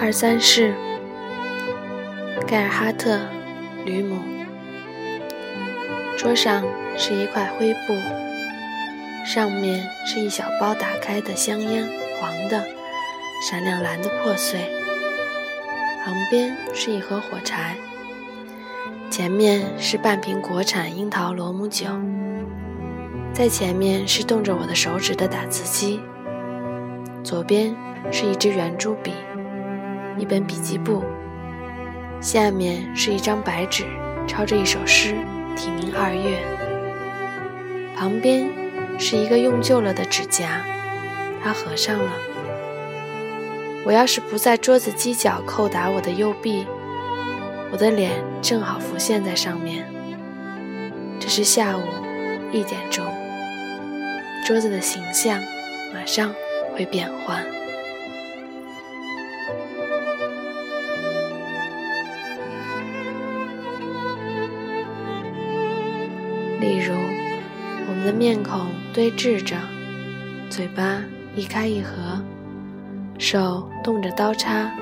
二三世，盖尔哈特·吕姆。桌上是一块灰布，上面是一小包打开的香烟，黄的，闪亮蓝的破碎。旁边是一盒火柴，前面是半瓶国产樱桃罗姆酒，在前面是冻着我的手指的打字机，左边是一支圆珠笔。一本笔记簿，下面是一张白纸，抄着一首诗《题名二月》。旁边是一个用旧了的指甲，它合上了。我要是不在桌子犄角叩打我的右臂，我的脸正好浮现在上面。这是下午一点钟，桌子的形象马上会变换。例如，我们的面孔对峙着，嘴巴一开一合，手动着刀叉，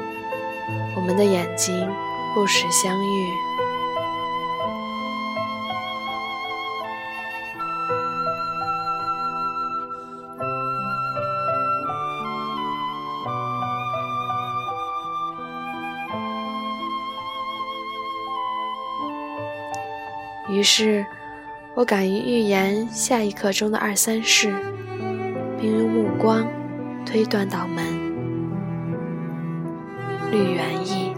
我们的眼睛不时相遇。于是。我敢于预言下一刻钟的二三事，并用目光推断到门。绿园驿。